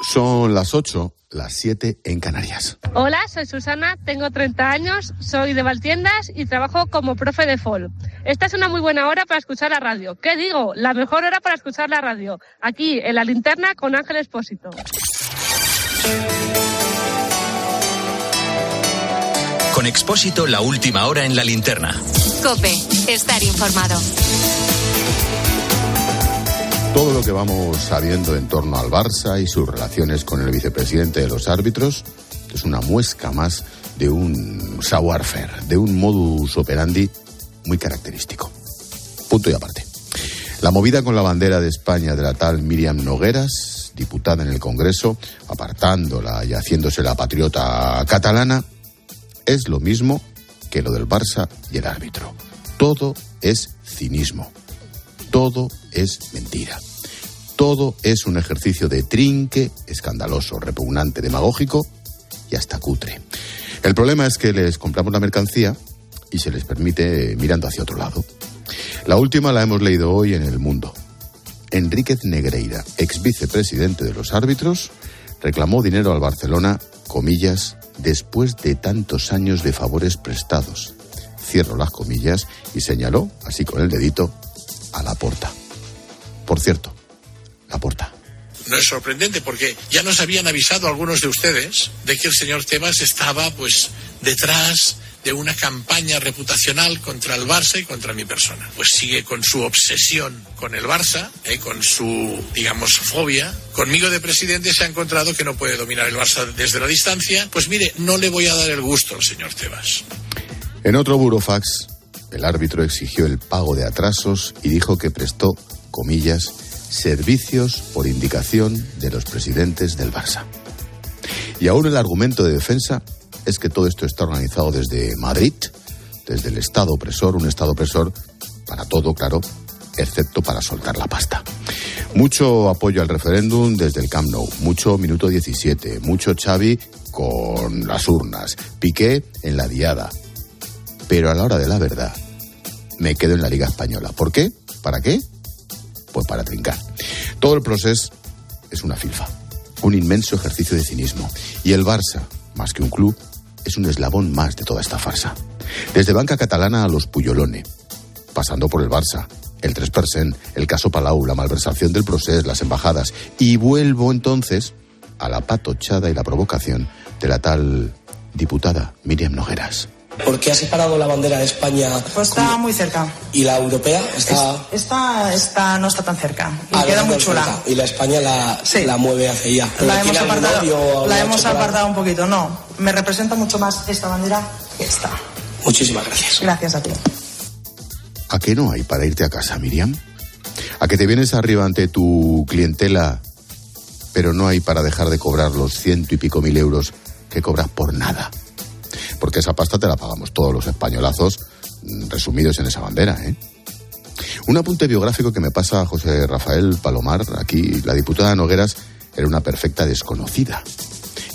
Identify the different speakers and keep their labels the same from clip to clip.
Speaker 1: Son las 8, las 7 en Canarias.
Speaker 2: Hola, soy Susana, tengo 30 años, soy de Valtiendas y trabajo como profe de FOL. Esta es una muy buena hora para escuchar la radio. ¿Qué digo? La mejor hora para escuchar la radio. Aquí, en la linterna, con Ángel Espósito.
Speaker 3: Con Expósito, la última hora en la linterna.
Speaker 4: Cope, estar informado.
Speaker 1: Todo lo que vamos sabiendo en torno al Barça y sus relaciones con el vicepresidente de los árbitros es una muesca más de un savoir-faire, de un modus operandi muy característico. Punto y aparte. La movida con la bandera de España de la tal Miriam Nogueras, diputada en el Congreso, apartándola y haciéndose la patriota catalana, es lo mismo que lo del Barça y el árbitro. Todo es cinismo. Todo es mentira. Todo es un ejercicio de trinque, escandaloso, repugnante, demagógico y hasta cutre. El problema es que les compramos la mercancía y se les permite mirando hacia otro lado. La última la hemos leído hoy en El Mundo. Enríquez Negreira, ex vicepresidente de los árbitros, reclamó dinero al Barcelona, comillas, después de tantos años de favores prestados. Cierro las comillas y señaló, así con el dedito, a la porta. Por cierto, la.
Speaker 5: No es sorprendente porque ya nos habían avisado algunos de ustedes de que el señor Tebas estaba pues detrás de una campaña reputacional contra el Barça y contra mi persona. Pues sigue con su obsesión con el Barça, eh, con su, digamos, fobia. Conmigo de presidente se ha encontrado que no puede dominar el Barça desde la distancia. Pues mire, no le voy a dar el gusto al señor Tebas.
Speaker 1: En otro burofax, el árbitro exigió el pago de atrasos y dijo que prestó, comillas, servicios por indicación de los presidentes del Barça. Y aún el argumento de defensa es que todo esto está organizado desde Madrid, desde el Estado opresor, un Estado opresor para todo, claro, excepto para soltar la pasta. Mucho apoyo al referéndum desde el Camp Nou, mucho minuto 17, mucho Xavi con las urnas, Piqué en la diada. Pero a la hora de la verdad, me quedo en la Liga Española. ¿Por qué? ¿Para qué? Pues para trincar. Todo el proceso es una filfa, un inmenso ejercicio de cinismo. Y el Barça, más que un club, es un eslabón más de toda esta farsa. Desde banca catalana a los Puyolone, pasando por el Barça, el 3%, el caso Palau, la malversación del proceso, las embajadas. Y vuelvo entonces a la patochada y la provocación de la tal diputada Miriam Nogueras.
Speaker 6: ¿Por qué ha separado la bandera de España?
Speaker 7: Pues está muy cerca.
Speaker 6: ¿Y la europea? Está...
Speaker 7: Esta, esta no está tan cerca. Y
Speaker 6: Ah,
Speaker 7: queda
Speaker 6: no
Speaker 7: muy chula.
Speaker 6: cerca. Y la España la,
Speaker 7: Sí.
Speaker 6: la mueve hacia ella. ¿Pero
Speaker 7: La hemos apartado, la hemos apartado un poquito. No, me representa mucho más esta bandera que esta.
Speaker 6: Muchísimas gracias.
Speaker 7: Gracias a ti.
Speaker 1: ¿A qué no hay para irte a casa, Miriam? ¿A que te vienes arriba ante tu clientela, pero no hay para dejar de cobrar los ciento y pico mil euros que cobras por nada? Porque esa pasta te la pagamos todos los españolazos mm, resumidos en esa bandera, ¿eh? Un apunte biográfico que me pasa a José Rafael Palomar. Aquí la diputada Nogueras era una perfecta desconocida.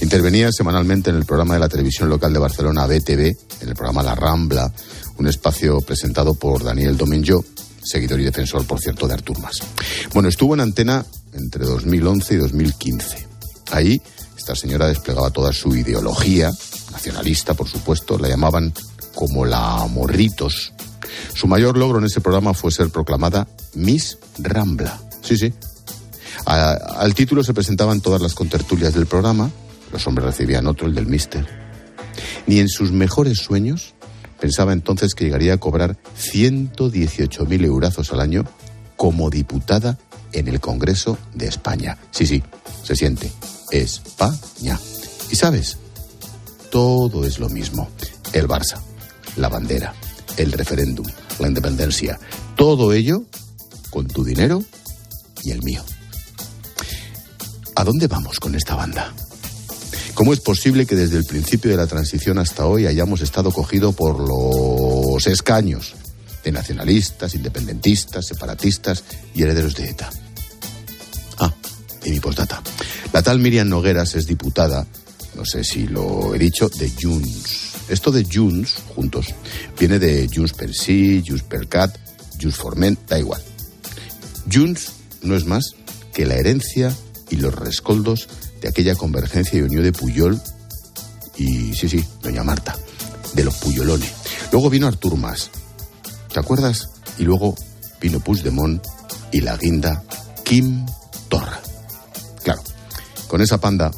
Speaker 1: Intervenía semanalmente en el programa de la televisión local de Barcelona, BTV, en el programa La Rambla, un espacio presentado por Daniel Domenyo, seguidor y defensor, por cierto, de Artur Mas. Bueno, estuvo en antena entre 2011 y 2015. Ahí, esta señora desplegaba toda su ideología, nacionalista, por supuesto, la llamaban como la Morritos. Su mayor logro en ese programa fue ser proclamada Miss Rambla. Sí, sí. Al título se presentaban todas las contertulias del programa, los hombres recibían otro, el del Mister. Ni en sus mejores sueños pensaba entonces que llegaría a cobrar 118.000 eurazos al año como diputada en el Congreso de España. Sí, sí, se siente. España. Y sabes, todo es lo mismo. El Barça, la bandera, el referéndum, la independencia. Todo ello con tu dinero y el mío. ¿A dónde vamos con esta banda? ¿Cómo es posible que desde el principio de la transición hasta hoy hayamos estado cogido por los escaños de nacionalistas, independentistas, separatistas y herederos de ETA? Ah, y mi postdata. La tal Miriam Nogueras es diputada, no sé si lo he dicho, de Junts. Esto de Junts, juntos, viene de Junts per sí, Junts per cat, Junts for men, da igual. Junts no es más que la herencia y los rescoldos de aquella convergencia y unión de Puyol y, sí, sí, doña Marta, de los Puyolones. Luego vino Artur Mas, ¿te acuerdas? Y luego vino Puigdemont y la guinda Kim Torra. Claro, con esa panda,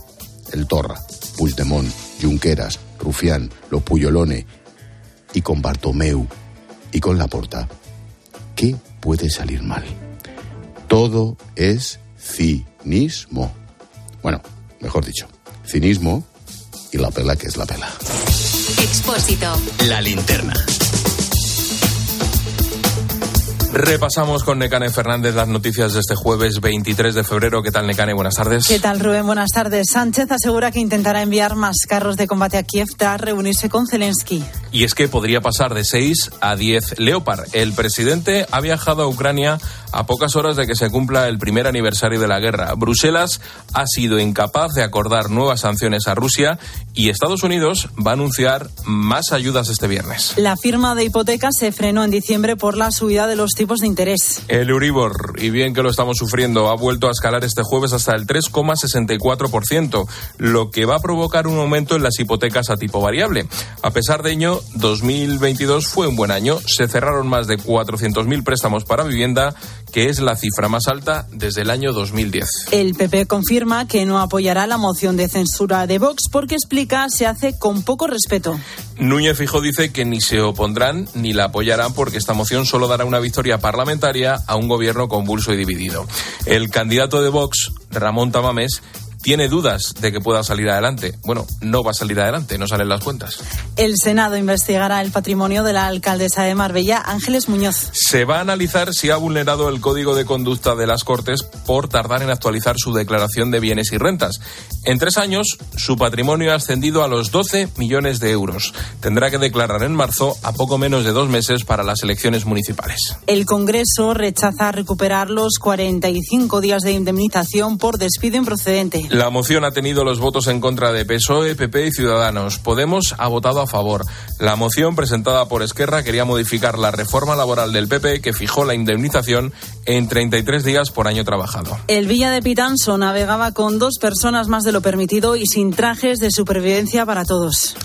Speaker 1: el Torra, Puigdemont, Junqueras, Rufián, los Puyolones y con Bartomeu y con Laporta, ¿qué puede salir mal? Todo es cinismo. Bueno, mejor dicho, cinismo y la pela que es la pela.
Speaker 4: Expósito.
Speaker 3: La linterna.
Speaker 8: Repasamos con Necane Fernández las noticias de este jueves 23 de febrero. ¿Qué tal, Necane? Buenas tardes.
Speaker 9: ¿Qué tal, Rubén? Buenas tardes. Sánchez asegura que intentará enviar más carros de combate a Kiev tras reunirse con Zelensky.
Speaker 8: Y es que podría pasar de 6 a 10 Leopard. El presidente ha viajado a Ucrania a pocas horas de que se cumpla el primer aniversario de la guerra. Bruselas ha sido incapaz de acordar nuevas sanciones a Rusia y Estados Unidos va a anunciar más ayudas este viernes.
Speaker 9: La firma de hipotecas se frenó en diciembre por la subida de los tipos de interés.
Speaker 8: El Euribor, y bien que lo estamos sufriendo, ha vuelto a escalar este jueves hasta el 3,64%, lo que va a provocar un aumento en las hipotecas a tipo variable. A pesar de ello, 2022 fue un buen año. Se cerraron más de 400.000 préstamos para vivienda, que es la cifra más alta desde el año 2010.
Speaker 9: El PP confirma que no apoyará la moción de censura de Vox porque explica se hace con poco respeto.
Speaker 8: Núñez Fijo dice que ni se opondrán ni la apoyarán porque esta moción solo dará una victoria parlamentaria a un gobierno convulso y dividido. El candidato de Vox, Ramón Tamames, tiene dudas de que pueda salir adelante. Bueno, no va a salir adelante, no salen las cuentas.
Speaker 9: El Senado investigará el patrimonio de la alcaldesa de Marbella, Ángeles Muñoz.
Speaker 8: Se va a analizar si ha vulnerado el código de conducta de las Cortes por tardar en actualizar su declaración de bienes y rentas. En tres años, su patrimonio ha ascendido a los 12 millones de euros. Tendrá que declarar en marzo, a poco menos de dos meses, para las elecciones municipales.
Speaker 9: El Congreso rechaza recuperar los 45 días de indemnización por despido improcedente.
Speaker 8: La moción ha tenido los votos en contra de PSOE, PP y Ciudadanos. Podemos ha votado a favor. La moción presentada por Esquerra quería modificar la reforma laboral del PP que fijó la indemnización en 33 días por año trabajado.
Speaker 9: El Villa de Pitanso navegaba con dos personas más de lo permitido y sin trajes de supervivencia para todos.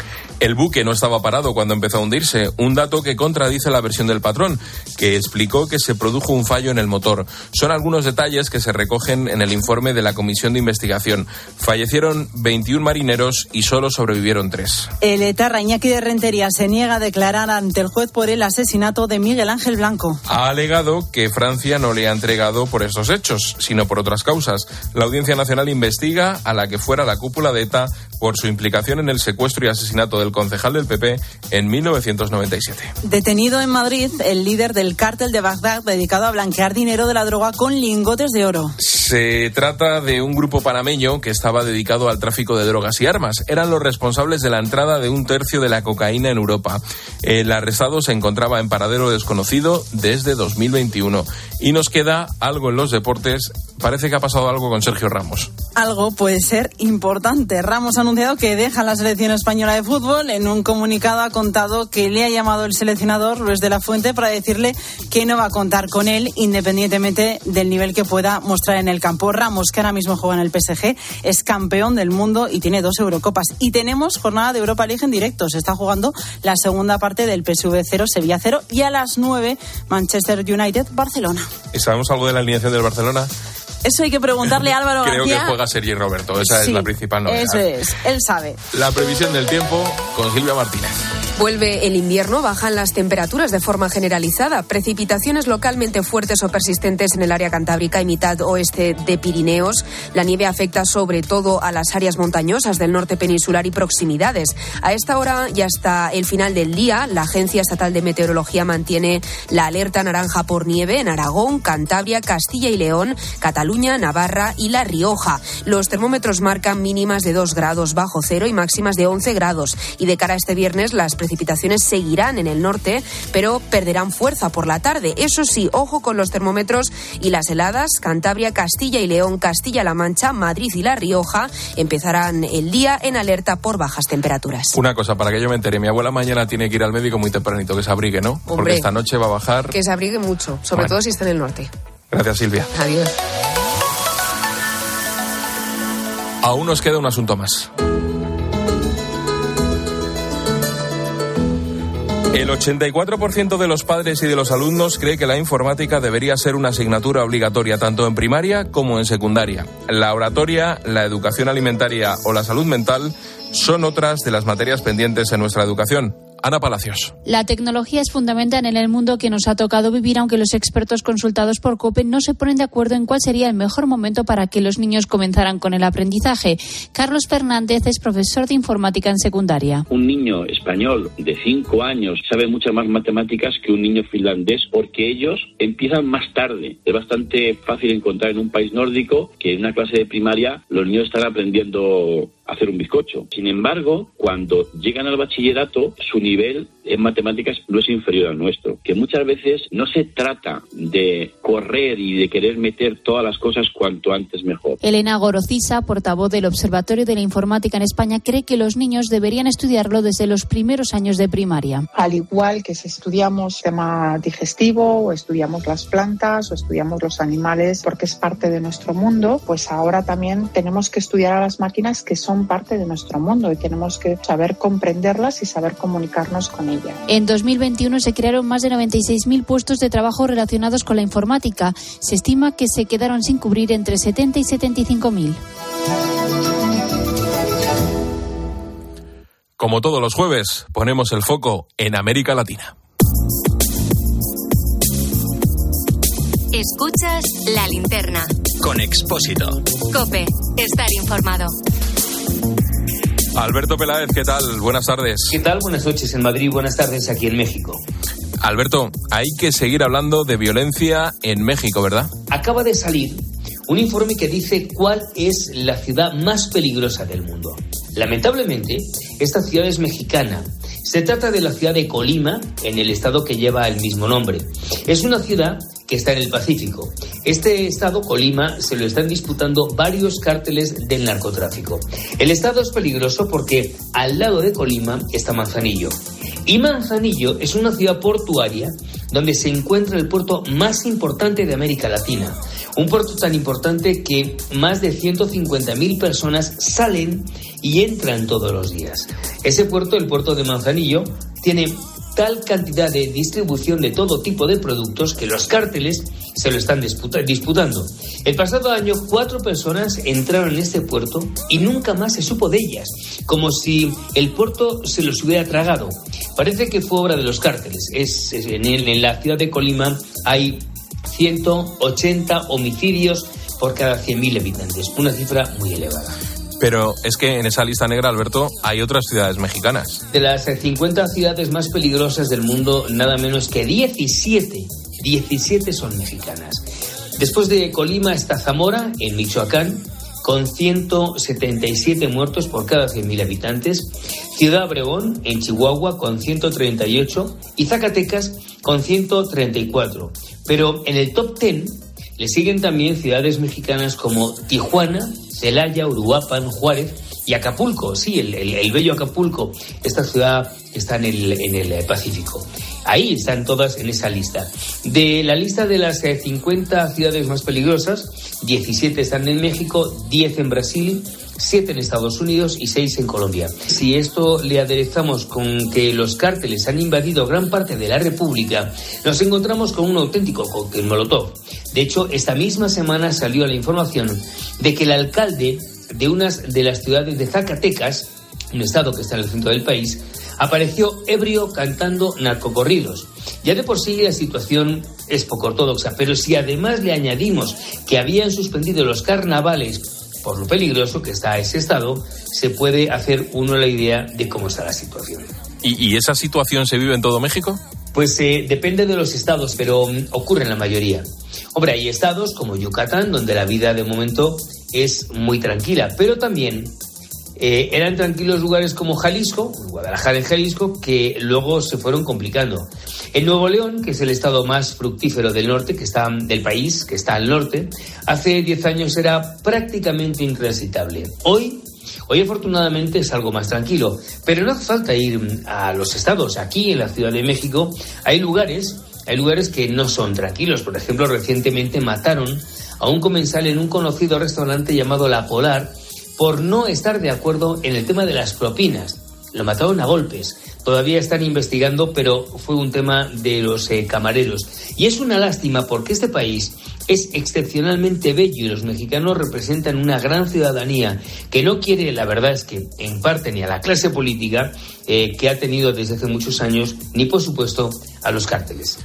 Speaker 8: El buque no estaba parado cuando empezó a hundirse, un dato que contradice la versión del patrón, que explicó que se produjo un fallo en el motor. Son algunos detalles que se recogen en el informe de la Comisión de Investigación. Fallecieron 21 marineros y solo sobrevivieron tres.
Speaker 9: El etarra Iñaki de Rentería se niega a declarar ante el juez por el asesinato de Miguel Ángel Blanco.
Speaker 8: Ha alegado que Francia no le ha entregado por estos hechos, sino por otras causas. La Audiencia Nacional investiga a la que fuera la cúpula de ETA por su implicación en el secuestro y asesinato del concejal del PP en 1997.
Speaker 9: Detenido en Madrid el líder del cártel de Bagdad dedicado a blanquear dinero de la droga con lingotes de oro.
Speaker 8: Se trata de un grupo panameño que estaba dedicado al tráfico de drogas y armas. Eran los responsables de la entrada de un tercio de la cocaína en Europa. El arrestado se encontraba en paradero desconocido desde 2021. Y nos queda algo en los deportes. Parece que ha pasado algo con Sergio Ramos.
Speaker 9: Algo puede ser importante. Ramos ha anunciado que deja la selección española de fútbol. En un comunicado ha contado que le ha llamado el seleccionador Luis de la Fuente para decirle que no va a contar con él independientemente del nivel que pueda mostrar en el campo. Ramos, que ahora mismo juega en el PSG, es campeón del mundo y tiene dos Eurocopas. Y tenemos jornada de Europa League en directo. Se está jugando la segunda parte del PSV 0, Sevilla 0 y a las 9 Manchester United, Barcelona.
Speaker 8: ¿Y sabemos algo de la alineación del Barcelona?
Speaker 9: Eso hay que preguntarle a Álvaro
Speaker 8: Creo
Speaker 9: García.
Speaker 8: que juega Sergi Roberto, esa
Speaker 9: Sí,
Speaker 8: es la principal novedad.
Speaker 9: Eso es, él sabe.
Speaker 8: La previsión del tiempo con Silvia Martínez.
Speaker 10: Vuelve el invierno, bajan las temperaturas de forma generalizada. Precipitaciones localmente fuertes o persistentes en el área cantábrica y mitad oeste de Pirineos. La nieve afecta sobre todo a las áreas montañosas del norte peninsular y proximidades. A esta hora y hasta el final del día, la Agencia Estatal de Meteorología mantiene la alerta naranja por nieve en Aragón, Cantabria, Castilla y León, Cataluña, Navarra y La Rioja. Los termómetros marcan mínimas de 2 grados bajo cero y máximas de 11 grados. Y de cara a este viernes, las precipitaciones seguirán en el norte, pero perderán fuerza por la tarde. Eso sí, ojo con los termómetros y las heladas. Cantabria, Castilla y León, Castilla-La Mancha, Madrid y La Rioja empezarán el día en alerta por bajas temperaturas.
Speaker 8: Una cosa, para que yo me entere, mi abuela mañana tiene que ir al médico muy tempranito, que se abrigue, ¿no? Porque esta noche va a bajar.
Speaker 10: Que se abrigue mucho, sobre
Speaker 8: Bueno.
Speaker 10: todo si está en el norte.
Speaker 8: Gracias, Silvia.
Speaker 10: Adiós.
Speaker 8: Aún nos queda un asunto más. El 84% de los padres y de los alumnos cree que la informática debería ser una asignatura obligatoria tanto en primaria como en secundaria. La oratoria, la educación alimentaria o la salud mental son otras de las materias pendientes en nuestra educación. Ana Palacios.
Speaker 11: La tecnología es fundamental en el mundo que nos ha tocado vivir, aunque los expertos consultados por COPE no se ponen de acuerdo en cuál sería el mejor momento para que los niños comenzaran con el aprendizaje. Carlos Fernández es profesor de informática en secundaria.
Speaker 12: Un niño español de 5 años sabe muchas más matemáticas que un niño finlandés porque ellos empiezan más tarde. Es bastante fácil encontrar en un país nórdico que en una clase de primaria los niños están aprendiendo hacer un bizcocho. Sin embargo, cuando llegan al bachillerato, su nivel en matemáticas no es inferior al nuestro. Que muchas veces no se trata de correr y de querer meter todas las cosas cuanto antes mejor.
Speaker 11: Elena Gorocisa, portavoz del Observatorio de la Informática en España, cree que los niños deberían estudiarlo desde los primeros años de primaria.
Speaker 7: Al igual que si estudiamos tema digestivo o estudiamos las plantas o estudiamos los animales porque es parte de nuestro mundo, pues ahora también tenemos que estudiar a las máquinas que son parte de nuestro mundo y tenemos que saber comprenderlas y saber comunicarnos con ellas.
Speaker 11: En 2021 se crearon más de 96.000 puestos de trabajo relacionados con la informática. Se estima que se quedaron sin cubrir entre 70 y 75.000.
Speaker 8: Como todos los jueves, ponemos el foco en América Latina.
Speaker 4: Escuchas la linterna.
Speaker 3: Con Expósito.
Speaker 4: Cope, estar informado.
Speaker 8: Alberto Peláez, ¿qué tal? Buenas tardes.
Speaker 13: ¿Qué tal? Buenas noches en Madrid, buenas tardes aquí en México.
Speaker 8: Alberto, hay que seguir hablando de violencia en México, ¿verdad?
Speaker 13: Acaba de salir un informe que dice cuál es la ciudad más peligrosa del mundo. Lamentablemente, esta ciudad es mexicana. Se trata de la ciudad de Colima, en el estado que lleva el mismo nombre. Es una ciudad que está en el Pacífico. Este estado, Colima, se lo están disputando varios cárteles del narcotráfico. El estado es peligroso porque al lado de Colima está Manzanillo. Y Manzanillo es una ciudad portuaria donde se encuentra el puerto más importante de América Latina. Un puerto tan importante que más de 150.000 personas salen y entran todos los días. Ese puerto, el puerto de Manzanillo, tiene tal cantidad de distribución de todo tipo de productos que los cárteles se lo están disputando. El pasado año cuatro personas entraron en este puerto y nunca más se supo de ellas, como si el puerto se los hubiera tragado. Parece que fue obra de los cárteles. Es, en, en la ciudad de Colima hay 180 homicidios por cada 100.000 habitantes, una cifra muy elevada.
Speaker 8: Pero es que en esa lista negra, Alberto, hay otras ciudades mexicanas.
Speaker 13: De las 50 ciudades más peligrosas del mundo, nada menos que 17, 17 son mexicanas. Después de Colima está Zamora, en Michoacán, con 177 muertos por cada 100.000 habitantes, Ciudad Obregón, en Chihuahua, con 138, y Zacatecas, con 134. Pero en el top 10 le siguen también ciudades mexicanas como Tijuana, Celaya, Uruapan, Juárez y Acapulco, sí, el, bello Acapulco, esta ciudad que está en el, en el eh, Pacífico. Ahí están todas en esa lista. De la lista de las 50 eh, ciudades más peligrosas, 17 están en México, 10 en Brasil, 7 en Estados Unidos y 6 en Colombia. Si esto le aderezamos con que los cárteles han invadido gran parte de la República, nos encontramos con un auténtico cóctel molotov. De hecho, esta misma semana salió la información de que el alcalde de una de las ciudades de Zacatecas, un estado que está en el centro del país, apareció ebrio cantando narcocorridos. Ya de por sí la situación es poco ortodoxa, pero si además le añadimos que habían suspendido los carnavales por lo peligroso que está ese estado, se puede hacer uno la idea de cómo está la situación.
Speaker 8: ¿Y, esa situación se vive en todo México?
Speaker 13: Pues eh, depende de los estados, pero mm, ocurre en la mayoría. Hombre, hay estados como Yucatán, donde la vida de momento es muy tranquila, pero también eh, eran tranquilos lugares como Jalisco, Guadalajara en Jalisco, que luego se fueron complicando. En Nuevo León, que es el estado más fructífero del norte, que está del país, que está al norte, hace 10 años era prácticamente intransitable. Hoy Hoy afortunadamente es algo más tranquilo, pero no hace falta ir a los estados. Aquí en la Ciudad de México hay lugares, hay lugares que no son tranquilos. Por ejemplo, recientemente mataron a un comensal en un conocido restaurante llamado La Polar, por no estar de acuerdo en el tema de las propinas. Lo mataron a golpes. Todavía están investigando, pero fue un tema de los eh, camareros. Y es una lástima porque este país es excepcionalmente bello y los mexicanos representan una gran ciudadanía que no quiere, la verdad es que en parte ni a la clase política eh, que ha tenido desde hace muchos años, ni por supuesto a los cárteles.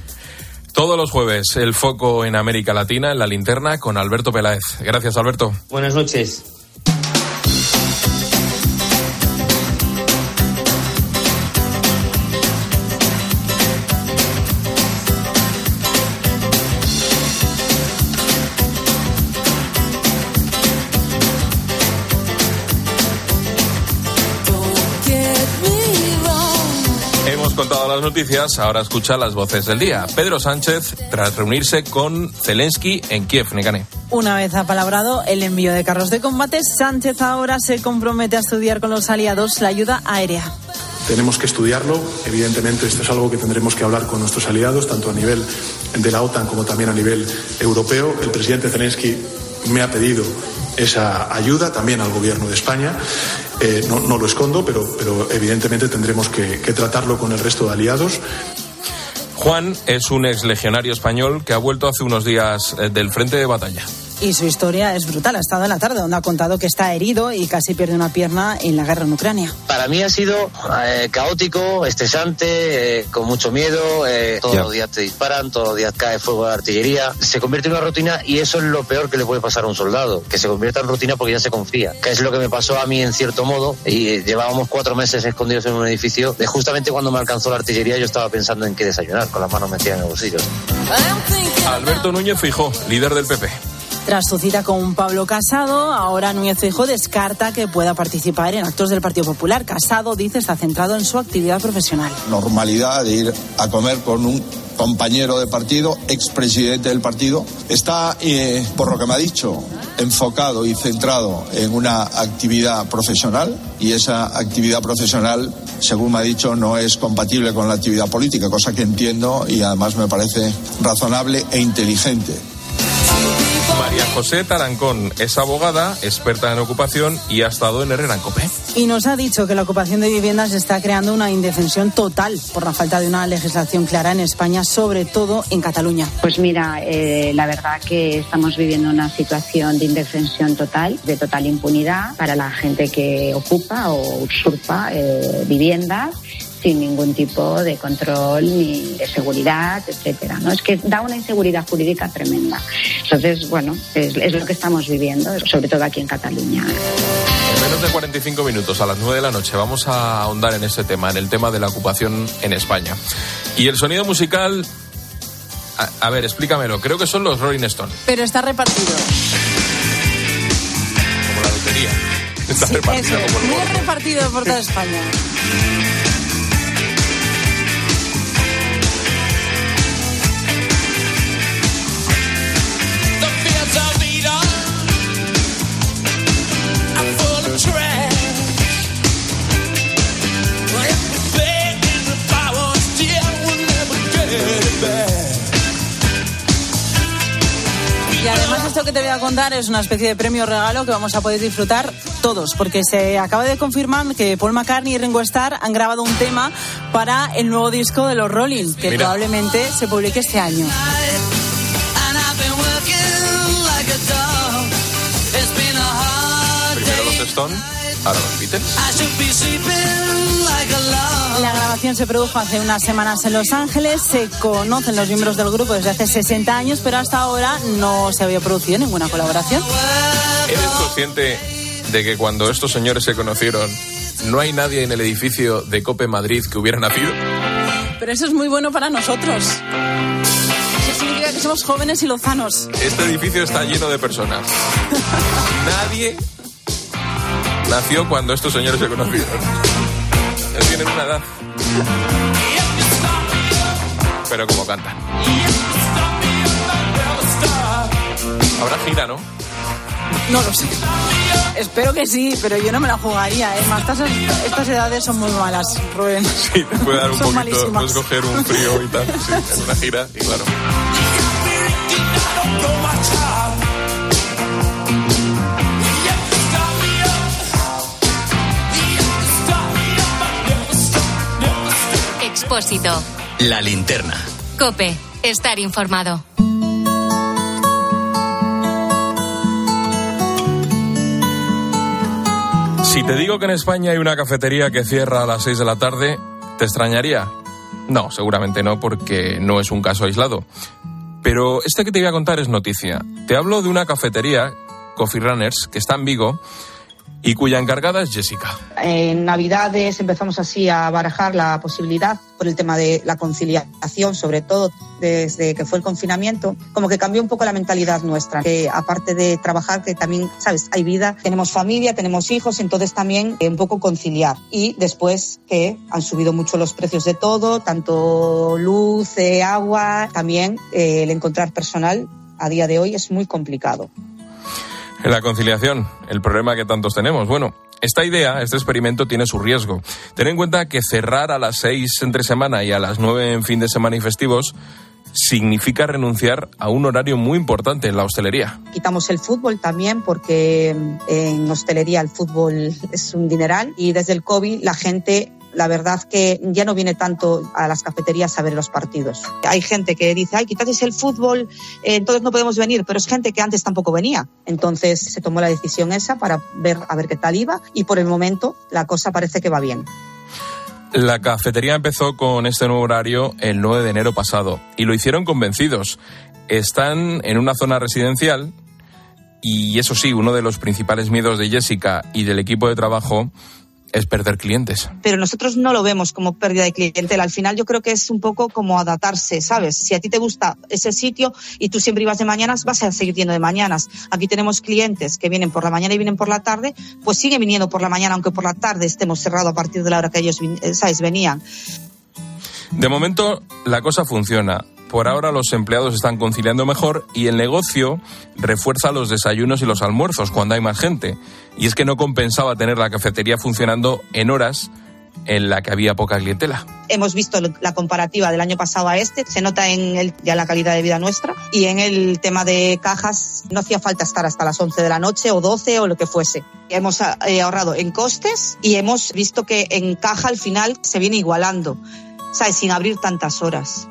Speaker 8: Todos los jueves, el foco en América Latina, en la linterna, con Alberto Peláez. Gracias, Alberto.
Speaker 13: Buenas noches.
Speaker 8: Noticias, ahora escucha las voces del día. Pedro Sánchez, tras reunirse con Zelensky en Kiev, Nekane.
Speaker 9: Una vez apalabrado el envío de carros de combate, Sánchez ahora se compromete a estudiar con los aliados la ayuda aérea.
Speaker 14: Tenemos que estudiarlo. Evidentemente, esto es algo que tendremos que hablar con nuestros aliados, tanto a nivel de la OTAN como también a nivel europeo. El presidente Zelensky me ha pedido esa ayuda también al gobierno de España. Eh, no, lo escondo, pero, pero evidentemente tendremos que, que tratarlo con el resto de aliados.
Speaker 8: Juan es un ex legionario español que ha vuelto hace unos días eh, del frente de batalla.
Speaker 9: Y su historia es brutal. Ha estado en la tarde donde ha contado que está herido y casi pierde una pierna en la guerra en Ucrania.
Speaker 15: Para mí ha sido eh, caótico, estresante, eh, con mucho miedo. Eh, todos yeah. los días te disparan, todos los días cae fuego de artillería. Se convierte en una rutina y eso es lo peor que le puede pasar a un soldado, que se convierta en rutina porque ya se confía. Que es lo que me pasó a mí en cierto modo. Y llevábamos cuatro meses escondidos en un edificio. De justamente cuando me alcanzó la artillería yo estaba pensando en qué desayunar, con las manos metidas en el bolsillo.
Speaker 8: Alberto Núñez Fijó, líder del PP.
Speaker 9: Tras su cita con Pablo Casado, ahora Núñez Feijóo descarta que pueda participar en actos del Partido Popular. Casado, dice, está centrado en su actividad profesional.
Speaker 16: Normalidad de ir a comer con un compañero de partido, expresidente del partido, está, eh, por lo que me ha dicho, enfocado y centrado en una actividad profesional y esa actividad profesional, según me ha dicho, no es compatible con la actividad política, cosa que entiendo y además me parece razonable e inteligente.
Speaker 8: María José Tarancón es abogada, experta en ocupación y ha estado en Herrera en Copé.
Speaker 9: Y nos ha dicho que la ocupación de viviendas está creando una indefensión total por la falta de una legislación clara en España, sobre todo en Cataluña.
Speaker 17: Pues mira, eh, la verdad que estamos viviendo una situación de indefensión total, de total impunidad para la gente que ocupa o usurpa eh, viviendas sin ningún tipo de control ni de seguridad, etcétera. ¿no? Es que da una inseguridad jurídica tremenda. Entonces, bueno, es, es lo que estamos viviendo, sobre todo aquí en Cataluña.
Speaker 8: En menos de 45 minutos, a las 9 de la noche, vamos a ahondar en ese tema, en el tema de la ocupación en España. Y el sonido musical. A, a ver, explícamelo. Creo que son los Rolling Stones.
Speaker 9: Pero está repartido.
Speaker 8: Como la lotería. Está
Speaker 9: Sí,
Speaker 8: repartido como el
Speaker 9: muy repartido por toda España. Esto que te voy a contar es una especie de premio regalo que vamos a poder disfrutar todos, porque se acaba de confirmar que Paul McCartney y Ringo Starr han grabado un tema para el nuevo disco de los Rolling, que
Speaker 8: Mira.
Speaker 9: probablemente se publique este año.
Speaker 8: Primero los Stones, ahora los Beatles.
Speaker 18: I should be sleeping like a log.
Speaker 9: La grabación se produjo hace unas semanas en Los Ángeles. Se conocen los miembros del grupo desde hace 60 años, pero hasta ahora no se había producido ninguna colaboración.
Speaker 8: ¿Eres consciente de que cuando estos señores se conocieron, no hay nadie en el edificio de Cope Madrid que hubiera nacido?
Speaker 9: Pero eso es muy bueno para nosotros. Eso significa que somos jóvenes y lozanos.
Speaker 8: Este edificio está lleno de personas. Nadie nació cuando estos señores se conocieron. No tienen una edad. Pero como cantan. Habrá gira, ¿no?
Speaker 9: No lo sé. Espero que sí, pero yo no me la jugaría. ¿eh? Más estas, estas edades son muy malas, Rubén.
Speaker 8: Sí, te puede dar un
Speaker 9: Son
Speaker 8: poquito, puedes coger un frío y tal, sí, en una gira, y claro.
Speaker 4: Expósito.
Speaker 3: La linterna.
Speaker 4: Cope. Estar informado.
Speaker 8: Si te digo que en España hay una cafetería que cierra a las 6 de la tarde, ¿te extrañaría? No, seguramente no, porque no es un caso aislado. Pero este que te voy a contar es noticia. Te hablo de una cafetería, Coffee Runners, que está en Vigo y cuya encargada es Jessica.
Speaker 19: En Navidades empezamos así a barajar la posibilidad por el tema de la conciliación, sobre todo desde que fue el confinamiento, como que cambió un poco la mentalidad nuestra, que aparte de trabajar, que también, sabes, hay vida, tenemos familia, tenemos hijos, entonces también eh, un poco conciliar. Y después que han subido mucho los precios de todo, tanto luz, eh, agua, también eh, el encontrar personal a día de hoy es muy complicado.
Speaker 8: La conciliación, el problema que tantos tenemos. Bueno, esta idea, este experimento tiene su riesgo. Ten en cuenta que cerrar a las seis entre semana y a las nueve en fin de semana y festivos significa renunciar a un horario muy importante en la hostelería.
Speaker 19: Quitamos el fútbol también porque en hostelería el fútbol es un dineral y desde el COVID la gente la verdad que ya no viene tanto a las cafeterías a ver los partidos. Hay gente que dice, ay, quitasteis el fútbol, eh, entonces no podemos venir, pero es gente que antes tampoco venía. Entonces se tomó la decisión esa para ver a ver qué tal iba y por el momento la cosa parece que va bien.
Speaker 8: La cafetería empezó con este nuevo horario el 9 de enero pasado y lo hicieron convencidos. Están en una zona residencial y eso sí, uno de los principales miedos de Jessica y del equipo de trabajo es perder clientes.
Speaker 19: Pero nosotros no lo vemos como pérdida de clientela. Al final yo creo que es un poco como adaptarse, ¿sabes? Si a ti te gusta ese sitio y tú siempre ibas de mañanas, vas a seguir yendo de mañanas. Aquí tenemos clientes que vienen por la mañana y vienen por la tarde, pues siguen viniendo por la mañana, aunque por la tarde estemos cerrados a partir de la hora que ellos, ¿sabes? Venían.
Speaker 8: De momento la cosa funciona. Por ahora los empleados están conciliando mejor y el negocio refuerza los desayunos y los almuerzos cuando hay más gente. Y es que no compensaba tener la cafetería funcionando en horas en la que había poca clientela.
Speaker 19: Hemos visto la comparativa del año pasado a este, se nota en el, ya la calidad de vida nuestra y en el tema de cajas no hacía falta estar hasta las 11 de la noche o 12 o lo que fuese. Hemos eh, ahorrado en costes y hemos visto que en caja al final se viene igualando, ¿sabes? Sin abrir tantas horas.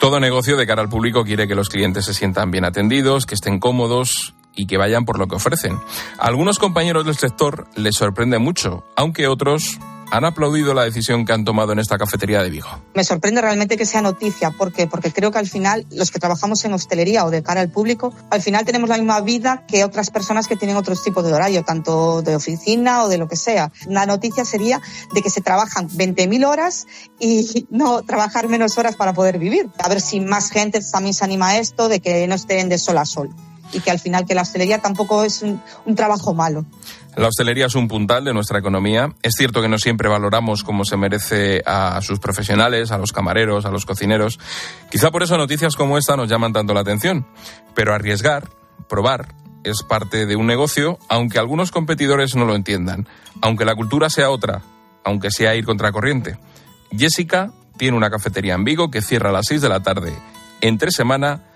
Speaker 8: Todo negocio de cara al público quiere que los clientes se sientan bien atendidos, que estén cómodos y que vayan por lo que ofrecen. A algunos compañeros del sector les sorprende mucho, aunque otros han aplaudido la decisión que han tomado en esta cafetería de Vigo.
Speaker 19: Me sorprende realmente que sea noticia, ¿por qué? Porque creo que al final los que trabajamos en hostelería o de cara al público, al final tenemos la misma vida que otras personas que tienen otros tipos de horario, tanto de oficina o de lo que sea. La noticia sería de que se trabajan 20.000 horas y no trabajar menos horas para poder vivir. A ver si más gente también se anima a esto, de que no estén de sol a sol y que al final que la hostelería tampoco es un, trabajo malo.
Speaker 8: La hostelería es un puntal de nuestra economía. Es cierto que no siempre valoramos como se merece a sus profesionales, a los camareros, a los cocineros. Quizá por eso noticias como esta nos llaman tanto la atención. Pero arriesgar, probar, es parte de un negocio, aunque algunos competidores no lo entiendan, aunque la cultura sea otra, aunque sea ir contracorriente. Jessica tiene una cafetería en Vigo que cierra a las 6 de la tarde, entre semana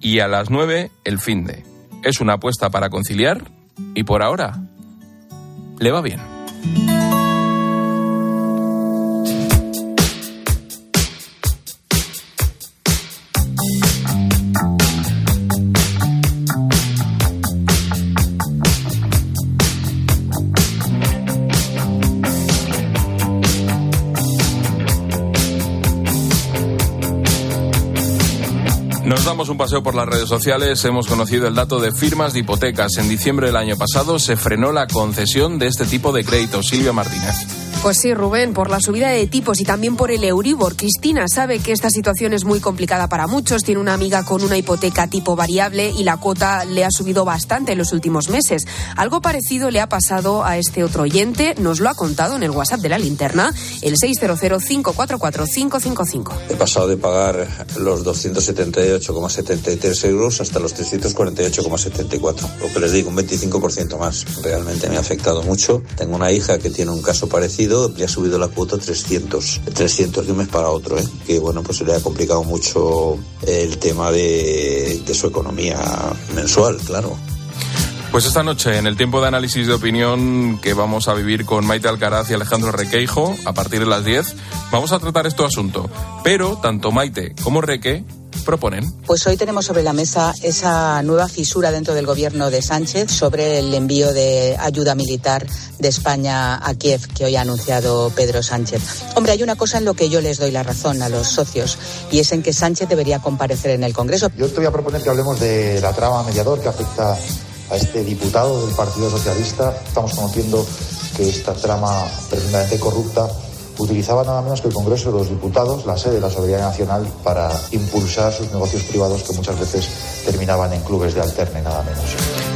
Speaker 8: y a las 9 el fin de. Es una apuesta para conciliar y por ahora le va bien. Damos un paseo por las redes sociales. Hemos conocido el dato de firmas de hipotecas. En diciembre del año pasado se frenó la concesión de este tipo de créditos. Silvia Martínez.
Speaker 10: Pues sí, Rubén, por la subida de tipos y también por el Euribor. Cristina sabe que esta situación es muy complicada para muchos. Tiene una amiga con una hipoteca tipo variable y la cuota le ha subido bastante en los últimos meses. Algo parecido le ha pasado a este otro oyente. Nos lo ha contado en el WhatsApp de la linterna, el 600-544-555.
Speaker 20: He pasado de pagar los 278,73 euros hasta los 348,74. Lo que les digo, un 25% más. Realmente me ha afectado mucho. Tengo una hija que tiene un caso parecido le ha subido la cuota 300, 300 de un mes para otro, ¿eh? que bueno, pues se le ha complicado mucho el tema de, de su economía mensual, claro.
Speaker 8: Pues esta noche, en el tiempo de análisis de opinión que vamos a vivir con Maite Alcaraz y Alejandro Requeijo, a partir de las 10, vamos a tratar este asunto. Pero tanto Maite como Reque proponen.
Speaker 21: Pues hoy tenemos sobre la mesa esa nueva fisura dentro del gobierno de Sánchez sobre el envío de ayuda militar de España a Kiev que hoy ha anunciado Pedro Sánchez. Hombre, hay una cosa en lo que yo les doy la razón a los socios y es en que Sánchez debería comparecer en el Congreso.
Speaker 22: Yo te voy a proponer que hablemos de la trama mediador que afecta a este diputado del Partido Socialista. Estamos conociendo que esta trama profundamente corrupta utilizaba nada menos que el Congreso de los Diputados, la sede de la Soberanía Nacional, para impulsar sus negocios privados que muchas veces terminaban en clubes de alterne, nada menos.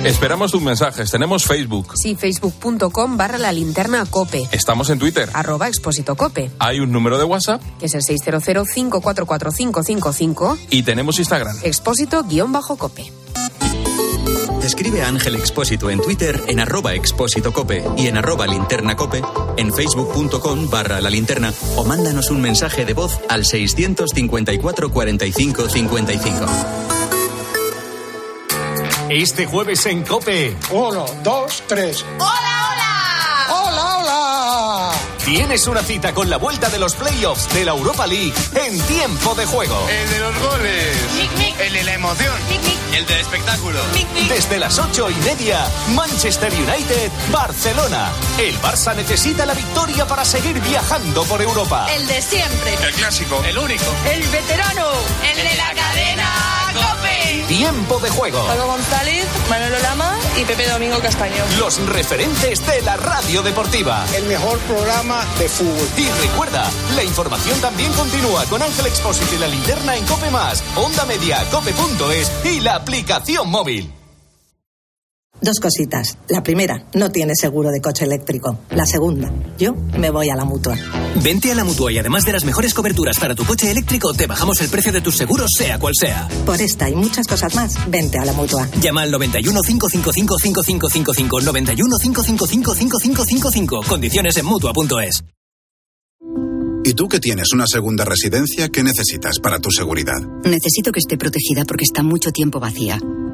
Speaker 8: Esperamos tus mensajes. Tenemos Facebook.
Speaker 10: Sí, facebook.com barra la linterna cope.
Speaker 8: Estamos en Twitter.
Speaker 10: Arroba expósito cope.
Speaker 8: Hay un número de WhatsApp.
Speaker 10: Que es el 600-544-555.
Speaker 8: Y tenemos Instagram.
Speaker 10: Expósito guion bajo cope.
Speaker 3: Escribe a Ángel Expósito en Twitter en arroba expósito cope y en arroba linterna cope, en facebook.com barra la linterna o mándanos un mensaje de voz al 654 45 55.
Speaker 23: Este jueves en Cope.
Speaker 24: Uno, dos, tres.
Speaker 23: ¡Hola,
Speaker 24: hola! ¡Hola, hola!
Speaker 23: Tienes una cita con la vuelta de los playoffs de la Europa League en tiempo de juego.
Speaker 25: El de los goles. El de la emoción. El del espectáculo.
Speaker 23: Desde las ocho y media, Manchester United, Barcelona. El Barça necesita la victoria para seguir viajando por Europa.
Speaker 26: El de siempre.
Speaker 25: El clásico. El único.
Speaker 26: El veterano. El de la cadena.
Speaker 23: Tiempo de juego.
Speaker 26: Paco González, Manolo Lama y Pepe Domingo Castaño.
Speaker 23: Los referentes de la radio deportiva.
Speaker 24: El mejor programa de fútbol.
Speaker 23: Y recuerda, la información también continúa con Ángel Expósito y la linterna en Cope Más, Onda Media, Cope.es y la aplicación móvil.
Speaker 27: Dos cositas. La primera, no tienes seguro de coche eléctrico. La segunda, yo me voy a la mutua.
Speaker 28: Vente a la mutua y además de las mejores coberturas para tu coche eléctrico, te bajamos el precio de tus seguros, sea cual sea.
Speaker 27: Por esta y muchas cosas más, vente a la mutua.
Speaker 28: Llama al 91 555 5555 91 555 5555. Condiciones en mutua.es.
Speaker 29: ¿Y tú que tienes una segunda residencia, qué necesitas para tu seguridad?
Speaker 30: Necesito que esté protegida porque está mucho tiempo vacía.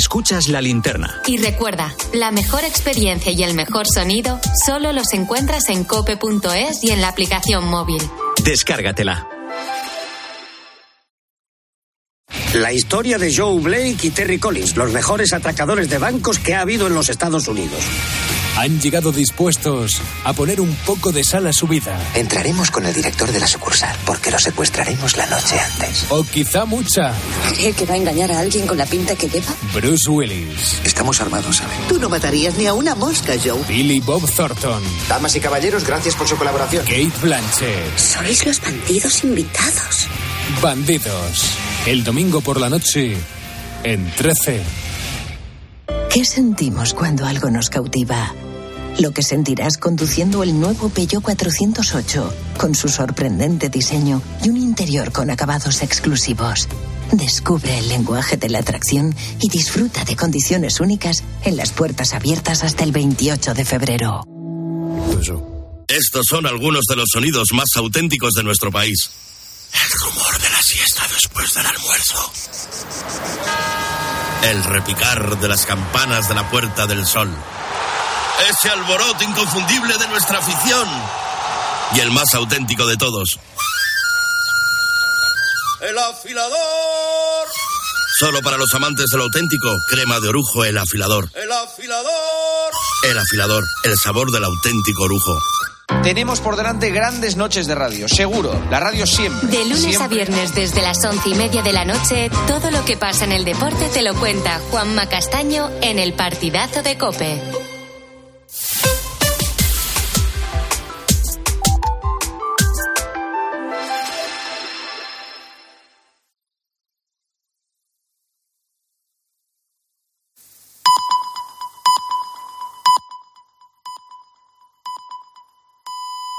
Speaker 3: Escuchas la linterna.
Speaker 4: Y recuerda, la mejor experiencia y el mejor sonido solo los encuentras en cope.es y en la aplicación móvil.
Speaker 3: Descárgatela.
Speaker 31: La historia de Joe Blake y Terry Collins, los mejores atracadores de bancos que ha habido en los Estados Unidos.
Speaker 32: Han llegado dispuestos a poner un poco de sal a su vida.
Speaker 33: Entraremos con el director de la sucursal porque lo secuestraremos la noche antes.
Speaker 32: O quizá mucha.
Speaker 26: ¿Cree que va a engañar a alguien con la pinta que lleva?
Speaker 32: Bruce Willis.
Speaker 33: Estamos armados, ¿saben?
Speaker 26: Tú no matarías ni a una mosca, Joe.
Speaker 32: Billy Bob Thornton.
Speaker 31: Damas y caballeros, gracias por su colaboración.
Speaker 32: Kate Blanchett.
Speaker 26: Sois los bandidos invitados.
Speaker 32: Bandidos. El domingo por la noche en 13.
Speaker 34: ¿Qué sentimos cuando algo nos cautiva? Lo que sentirás conduciendo el nuevo Peugeot 408, con su sorprendente diseño y un interior con acabados exclusivos. Descubre el lenguaje de la atracción y disfruta de condiciones únicas en las puertas abiertas hasta el 28 de febrero.
Speaker 35: Estos son algunos de los sonidos más auténticos de nuestro país. El rumor de la siesta después del almuerzo. El repicar de las campanas de la Puerta del Sol. Ese alboroto inconfundible de nuestra afición. Y el más auténtico de todos. El afilador. Solo para los amantes del auténtico, crema de orujo, el afilador. El afilador. El afilador, el sabor del auténtico orujo.
Speaker 36: Tenemos por delante grandes noches de radio, seguro. La radio siempre.
Speaker 4: De lunes
Speaker 36: siempre.
Speaker 4: a viernes desde las once y media de la noche, todo lo que pasa en el deporte te lo cuenta Juanma Castaño en el partidazo de Cope.